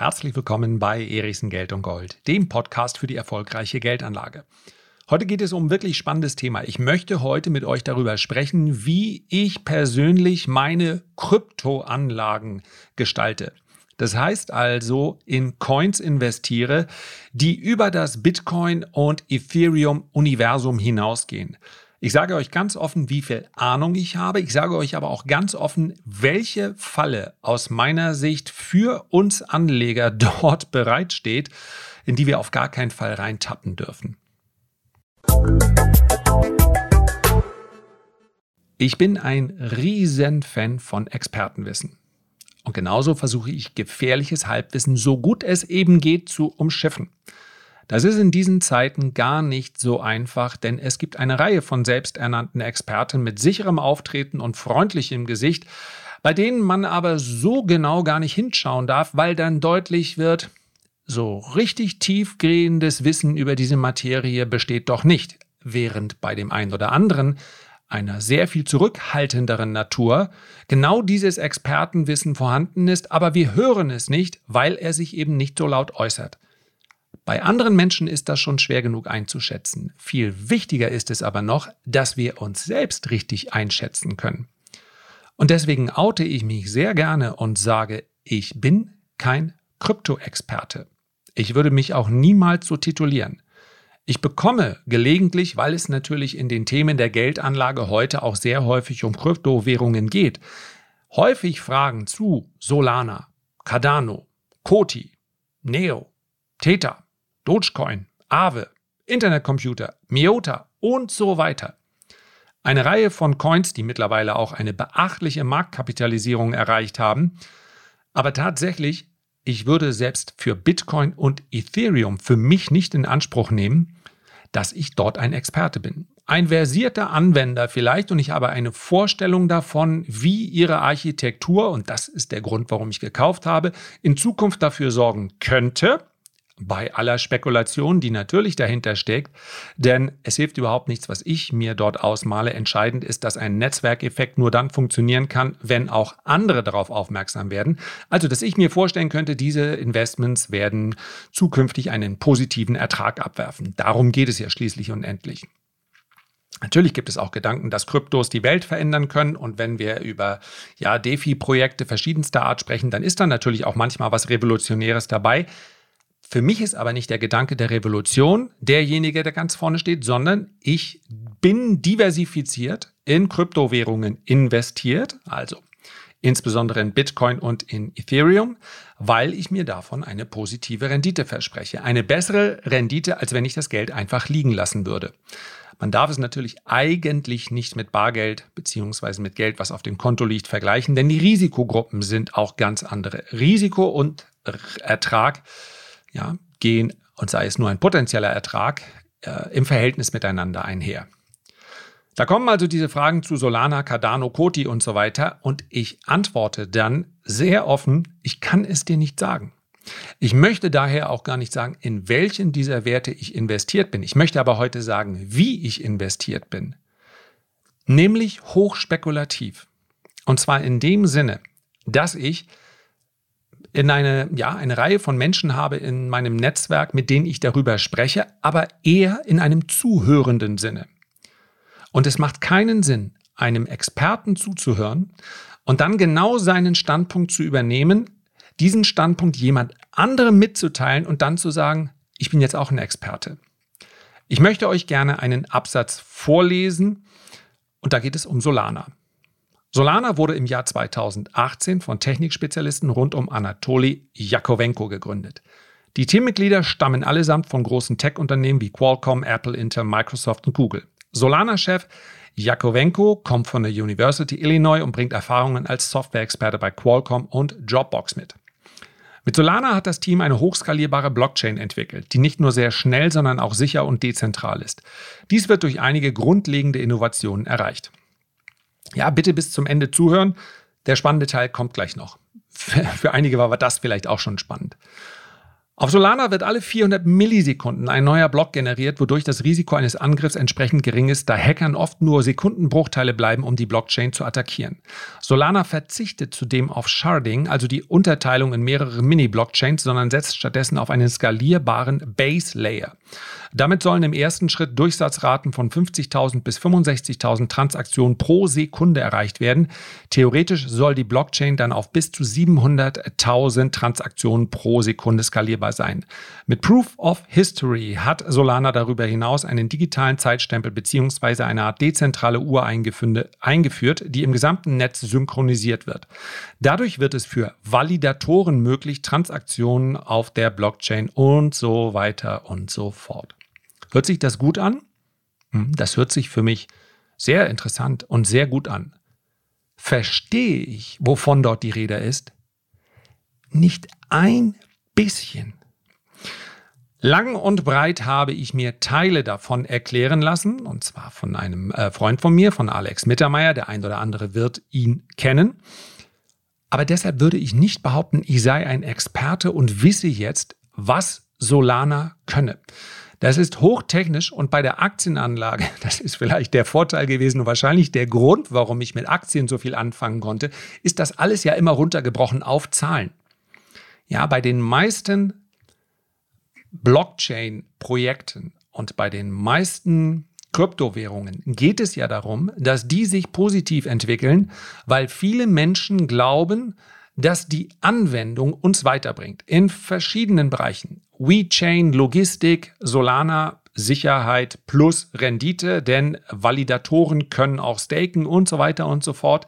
Herzlich willkommen bei Erichsen Geld und Gold, dem Podcast für die erfolgreiche Geldanlage. Heute geht es um ein wirklich spannendes Thema. Ich möchte heute mit euch darüber sprechen, wie ich persönlich meine Kryptoanlagen gestalte. Das heißt also, in Coins investiere, die über das Bitcoin und Ethereum Universum hinausgehen. Ich sage euch ganz offen, wie viel Ahnung ich habe. Ich sage euch aber auch ganz offen, welche Falle aus meiner Sicht für uns Anleger dort bereitsteht, in die wir auf gar keinen Fall reintappen dürfen. Ich bin ein Riesenfan von Expertenwissen. Und genauso versuche ich gefährliches Halbwissen so gut es eben geht zu umschiffen. Das ist in diesen Zeiten gar nicht so einfach, denn es gibt eine Reihe von selbsternannten Experten mit sicherem Auftreten und freundlichem Gesicht, bei denen man aber so genau gar nicht hinschauen darf, weil dann deutlich wird, so richtig tiefgehendes Wissen über diese Materie besteht doch nicht, während bei dem einen oder anderen einer sehr viel zurückhaltenderen Natur genau dieses Expertenwissen vorhanden ist, aber wir hören es nicht, weil er sich eben nicht so laut äußert. Bei anderen Menschen ist das schon schwer genug einzuschätzen. Viel wichtiger ist es aber noch, dass wir uns selbst richtig einschätzen können. Und deswegen oute ich mich sehr gerne und sage, ich bin kein Krypto-Experte. Ich würde mich auch niemals so titulieren. Ich bekomme gelegentlich, weil es natürlich in den Themen der Geldanlage heute auch sehr häufig um Kryptowährungen geht, häufig Fragen zu Solana, Cardano, Koti, Neo, Theta, Dogecoin, Aave, Internetcomputer, Miota und so weiter. Eine Reihe von Coins, die mittlerweile auch eine beachtliche Marktkapitalisierung erreicht haben. Aber tatsächlich, ich würde selbst für Bitcoin und Ethereum für mich nicht in Anspruch nehmen, dass ich dort ein Experte bin. Ein versierter Anwender vielleicht und ich habe eine Vorstellung davon, wie ihre Architektur, und das ist der Grund, warum ich gekauft habe, in Zukunft dafür sorgen könnte, bei aller Spekulation, die natürlich dahinter steckt, denn es hilft überhaupt nichts, was ich mir dort ausmale. Entscheidend ist, dass ein Netzwerkeffekt nur dann funktionieren kann, wenn auch andere darauf aufmerksam werden. Also, dass ich mir vorstellen könnte, diese Investments werden zukünftig einen positiven Ertrag abwerfen. Darum geht es ja schließlich und endlich. Natürlich gibt es auch Gedanken, dass Kryptos die Welt verändern können. Und wenn wir über ja, DeFi-Projekte verschiedenster Art sprechen, dann ist da natürlich auch manchmal was Revolutionäres dabei. Für mich ist aber nicht der Gedanke der Revolution derjenige, der ganz vorne steht, sondern ich bin diversifiziert in Kryptowährungen investiert, also insbesondere in Bitcoin und in Ethereum, weil ich mir davon eine positive Rendite verspreche. Eine bessere Rendite, als wenn ich das Geld einfach liegen lassen würde. Man darf es natürlich eigentlich nicht mit Bargeld beziehungsweise mit Geld, was auf dem Konto liegt, vergleichen, denn die Risikogruppen sind auch ganz andere. Risiko und Ertrag ja, gehen, und sei es nur ein potenzieller Ertrag, äh, im Verhältnis miteinander einher. Da kommen also diese Fragen zu Solana, Cardano, Koti und so weiter und ich antworte dann sehr offen, ich kann es dir nicht sagen. Ich möchte daher auch gar nicht sagen, in welchen dieser Werte ich investiert bin. Ich möchte aber heute sagen, wie ich investiert bin. Nämlich hochspekulativ. Und zwar in dem Sinne, dass ich in eine, ja, eine Reihe von Menschen habe in meinem Netzwerk, mit denen ich darüber spreche, aber eher in einem zuhörenden Sinne. Und es macht keinen Sinn, einem Experten zuzuhören und dann genau seinen Standpunkt zu übernehmen, diesen Standpunkt jemand anderem mitzuteilen und dann zu sagen, ich bin jetzt auch ein Experte. Ich möchte euch gerne einen Absatz vorlesen und da geht es um Solana. Solana wurde im Jahr 2018 von Technikspezialisten rund um Anatoli Jakowenko gegründet. Die Teammitglieder stammen allesamt von großen Tech-Unternehmen wie Qualcomm, Apple, Intel, Microsoft und Google. Solana-Chef Jakowenko kommt von der University Illinois und bringt Erfahrungen als Software-Experte bei Qualcomm und Dropbox mit. Mit Solana hat das Team eine hochskalierbare Blockchain entwickelt, die nicht nur sehr schnell, sondern auch sicher und dezentral ist. Dies wird durch einige grundlegende Innovationen erreicht. Ja, bitte bis zum Ende zuhören. Der spannende Teil kommt gleich noch. Für einige war das vielleicht auch schon spannend. Auf Solana wird alle 400 Millisekunden ein neuer Block generiert, wodurch das Risiko eines Angriffs entsprechend gering ist, da Hackern oft nur Sekundenbruchteile bleiben, um die Blockchain zu attackieren. Solana verzichtet zudem auf Sharding, also die Unterteilung in mehrere Mini-Blockchains, sondern setzt stattdessen auf einen skalierbaren Base Layer. Damit sollen im ersten Schritt Durchsatzraten von 50.000 bis 65.000 Transaktionen pro Sekunde erreicht werden. Theoretisch soll die Blockchain dann auf bis zu 700.000 Transaktionen pro Sekunde skalierbar sein. Mit Proof of History hat Solana darüber hinaus einen digitalen Zeitstempel bzw. eine Art dezentrale Uhr eingeführt, die im gesamten Netz synchronisiert wird. Dadurch wird es für Validatoren möglich, Transaktionen auf der Blockchain und so weiter und so fort. Hört sich das gut an? Hm, das hört sich für mich sehr interessant und sehr gut an. Verstehe ich, wovon dort die Rede ist? Nicht ein bisschen. Lang und breit habe ich mir Teile davon erklären lassen, und zwar von einem äh, Freund von mir, von Alex Mittermeier. Der ein oder andere wird ihn kennen. Aber deshalb würde ich nicht behaupten, ich sei ein Experte und wisse jetzt, was Solana könne. Das ist hochtechnisch und bei der Aktienanlage, das ist vielleicht der Vorteil gewesen und wahrscheinlich der Grund, warum ich mit Aktien so viel anfangen konnte, ist das alles ja immer runtergebrochen auf Zahlen. Ja, bei den meisten Blockchain-Projekten und bei den meisten Kryptowährungen geht es ja darum, dass die sich positiv entwickeln, weil viele Menschen glauben, dass die Anwendung uns weiterbringt in verschiedenen Bereichen. WeChain, Logistik, Solana, Sicherheit plus Rendite, denn Validatoren können auch staken und so weiter und so fort.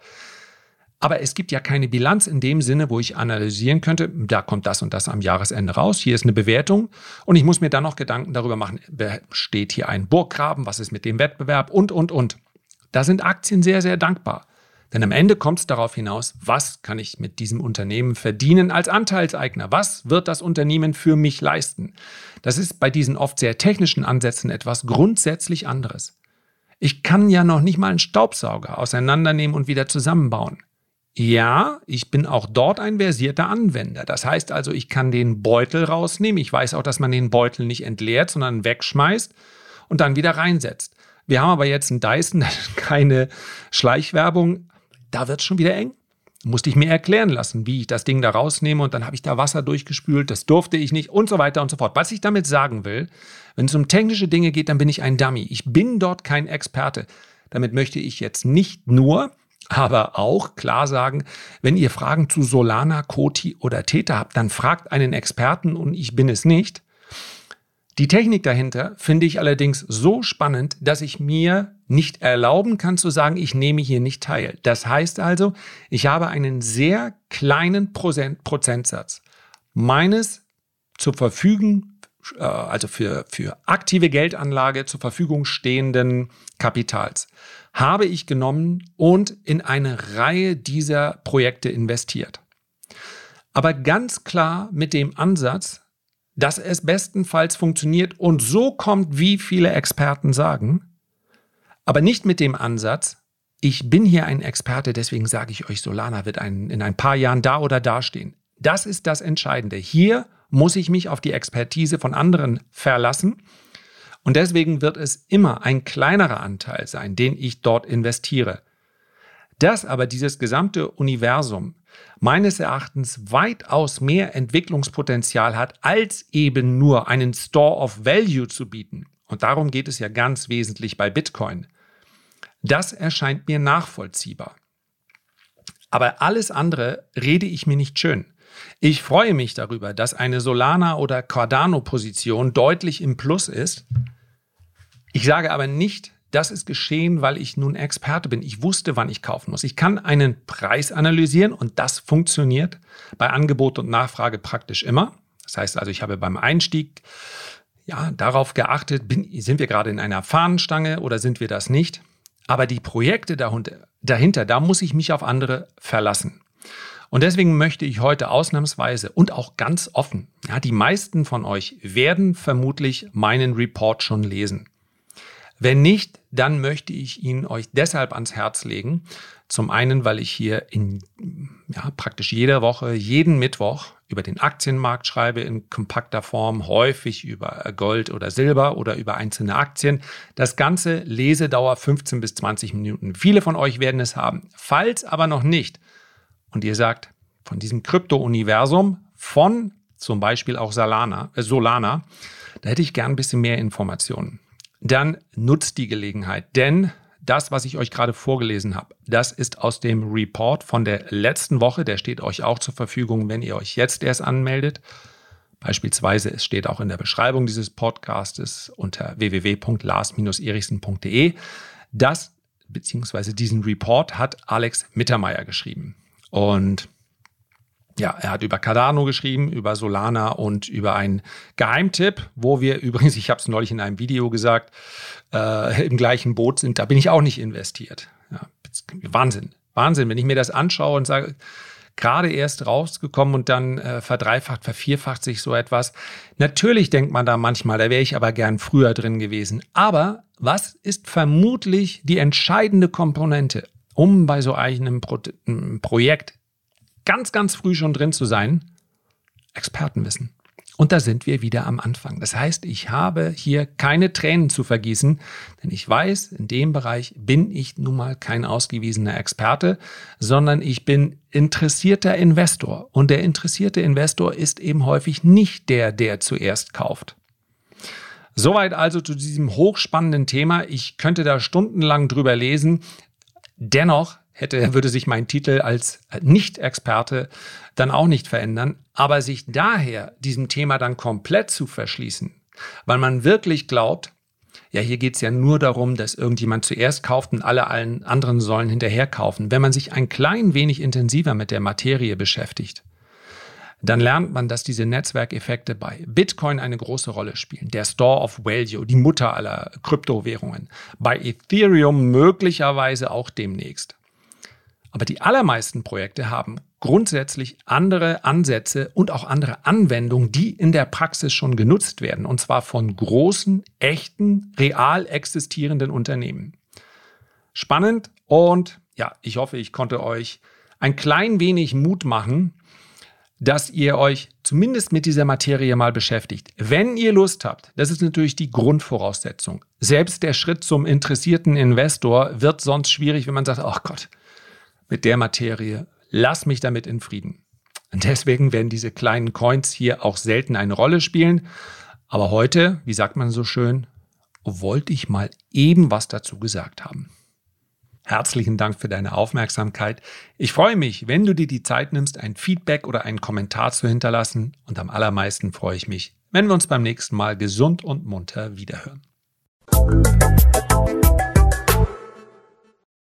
Aber es gibt ja keine Bilanz in dem Sinne, wo ich analysieren könnte, da kommt das und das am Jahresende raus, hier ist eine Bewertung und ich muss mir dann noch Gedanken darüber machen, steht hier ein Burggraben, was ist mit dem Wettbewerb und, und, und. Da sind Aktien sehr, sehr dankbar. Denn am Ende kommt es darauf hinaus, was kann ich mit diesem Unternehmen verdienen als Anteilseigner? Was wird das Unternehmen für mich leisten? Das ist bei diesen oft sehr technischen Ansätzen etwas grundsätzlich anderes. Ich kann ja noch nicht mal einen Staubsauger auseinandernehmen und wieder zusammenbauen. Ja, ich bin auch dort ein versierter Anwender. Das heißt also, ich kann den Beutel rausnehmen. Ich weiß auch, dass man den Beutel nicht entleert, sondern wegschmeißt und dann wieder reinsetzt. Wir haben aber jetzt einen Dyson, keine Schleichwerbung, da wird es schon wieder eng. Musste ich mir erklären lassen, wie ich das Ding da rausnehme und dann habe ich da Wasser durchgespült, das durfte ich nicht und so weiter und so fort. Was ich damit sagen will, wenn es um technische Dinge geht, dann bin ich ein Dummy. Ich bin dort kein Experte. Damit möchte ich jetzt nicht nur, aber auch klar sagen, wenn ihr Fragen zu Solana, Koti oder Theta habt, dann fragt einen Experten und ich bin es nicht. Die Technik dahinter finde ich allerdings so spannend, dass ich mir nicht erlauben kann zu sagen, ich nehme hier nicht teil. Das heißt also, ich habe einen sehr kleinen Prozent, Prozentsatz meines zur Verfügung, äh, also für, für aktive Geldanlage zur Verfügung stehenden Kapitals, habe ich genommen und in eine Reihe dieser Projekte investiert. Aber ganz klar mit dem Ansatz, dass es bestenfalls funktioniert und so kommt, wie viele Experten sagen, aber nicht mit dem Ansatz, ich bin hier ein Experte, deswegen sage ich euch, Solana wird ein, in ein paar Jahren da oder da stehen. Das ist das Entscheidende. Hier muss ich mich auf die Expertise von anderen verlassen. Und deswegen wird es immer ein kleinerer Anteil sein, den ich dort investiere. Dass aber dieses gesamte Universum meines Erachtens weitaus mehr Entwicklungspotenzial hat, als eben nur einen Store of Value zu bieten. Und darum geht es ja ganz wesentlich bei Bitcoin. Das erscheint mir nachvollziehbar. Aber alles andere rede ich mir nicht schön. Ich freue mich darüber, dass eine Solana- oder Cardano-Position deutlich im Plus ist. Ich sage aber nicht, das ist geschehen, weil ich nun Experte bin. Ich wusste, wann ich kaufen muss. Ich kann einen Preis analysieren und das funktioniert bei Angebot und Nachfrage praktisch immer. Das heißt also, ich habe beim Einstieg ja, darauf geachtet, bin, sind wir gerade in einer Fahnenstange oder sind wir das nicht? Aber die Projekte dahinter, dahinter, da muss ich mich auf andere verlassen. Und deswegen möchte ich heute ausnahmsweise und auch ganz offen, ja, die meisten von euch werden vermutlich meinen Report schon lesen. Wenn nicht, dann möchte ich ihn euch deshalb ans Herz legen. Zum einen, weil ich hier in ja, praktisch jede Woche, jeden Mittwoch über den Aktienmarkt schreibe in kompakter Form, häufig über Gold oder Silber oder über einzelne Aktien. Das Ganze Lesedauer 15 bis 20 Minuten. Viele von euch werden es haben. Falls aber noch nicht und ihr sagt, von diesem Krypto-Universum, von zum Beispiel auch Solana, äh Solana, da hätte ich gern ein bisschen mehr Informationen. Dann nutzt die Gelegenheit, denn das, was ich euch gerade vorgelesen habe, das ist aus dem Report von der letzten Woche. Der steht euch auch zur Verfügung, wenn ihr euch jetzt erst anmeldet. Beispielsweise, es steht auch in der Beschreibung dieses Podcastes unter www.lars-erichsen.de. Das beziehungsweise diesen Report hat Alex Mittermeier geschrieben. Und ja, er hat über Cardano geschrieben, über Solana und über einen Geheimtipp, wo wir übrigens, ich habe es neulich in einem Video gesagt, äh, im gleichen Boot sind. Da bin ich auch nicht investiert. Ja, Wahnsinn, Wahnsinn, wenn ich mir das anschaue und sage, gerade erst rausgekommen und dann äh, verdreifacht, vervierfacht sich so etwas. Natürlich denkt man da manchmal, da wäre ich aber gern früher drin gewesen. Aber was ist vermutlich die entscheidende Komponente, um bei so einem Pro Projekt ganz, ganz früh schon drin zu sein, Expertenwissen. Und da sind wir wieder am Anfang. Das heißt, ich habe hier keine Tränen zu vergießen, denn ich weiß, in dem Bereich bin ich nun mal kein ausgewiesener Experte, sondern ich bin interessierter Investor. Und der interessierte Investor ist eben häufig nicht der, der zuerst kauft. Soweit also zu diesem hochspannenden Thema. Ich könnte da stundenlang drüber lesen. Dennoch hätte, würde sich mein Titel als Nicht-Experte dann auch nicht verändern. Aber sich daher diesem Thema dann komplett zu verschließen, weil man wirklich glaubt, ja, hier geht es ja nur darum, dass irgendjemand zuerst kauft und alle allen anderen sollen hinterher kaufen. Wenn man sich ein klein wenig intensiver mit der Materie beschäftigt, dann lernt man, dass diese Netzwerkeffekte bei Bitcoin eine große Rolle spielen. Der Store of Value, die Mutter aller Kryptowährungen. Bei Ethereum möglicherweise auch demnächst. Aber die allermeisten Projekte haben grundsätzlich andere Ansätze und auch andere Anwendungen, die in der Praxis schon genutzt werden. Und zwar von großen, echten, real existierenden Unternehmen. Spannend und ja, ich hoffe, ich konnte euch ein klein wenig Mut machen, dass ihr euch zumindest mit dieser Materie mal beschäftigt. Wenn ihr Lust habt, das ist natürlich die Grundvoraussetzung. Selbst der Schritt zum interessierten Investor wird sonst schwierig, wenn man sagt, ach Gott, mit der Materie. Lass mich damit in Frieden. Und deswegen werden diese kleinen Coins hier auch selten eine Rolle spielen. Aber heute, wie sagt man so schön, wollte ich mal eben was dazu gesagt haben. Herzlichen Dank für deine Aufmerksamkeit. Ich freue mich, wenn du dir die Zeit nimmst, ein Feedback oder einen Kommentar zu hinterlassen. Und am allermeisten freue ich mich, wenn wir uns beim nächsten Mal gesund und munter wiederhören.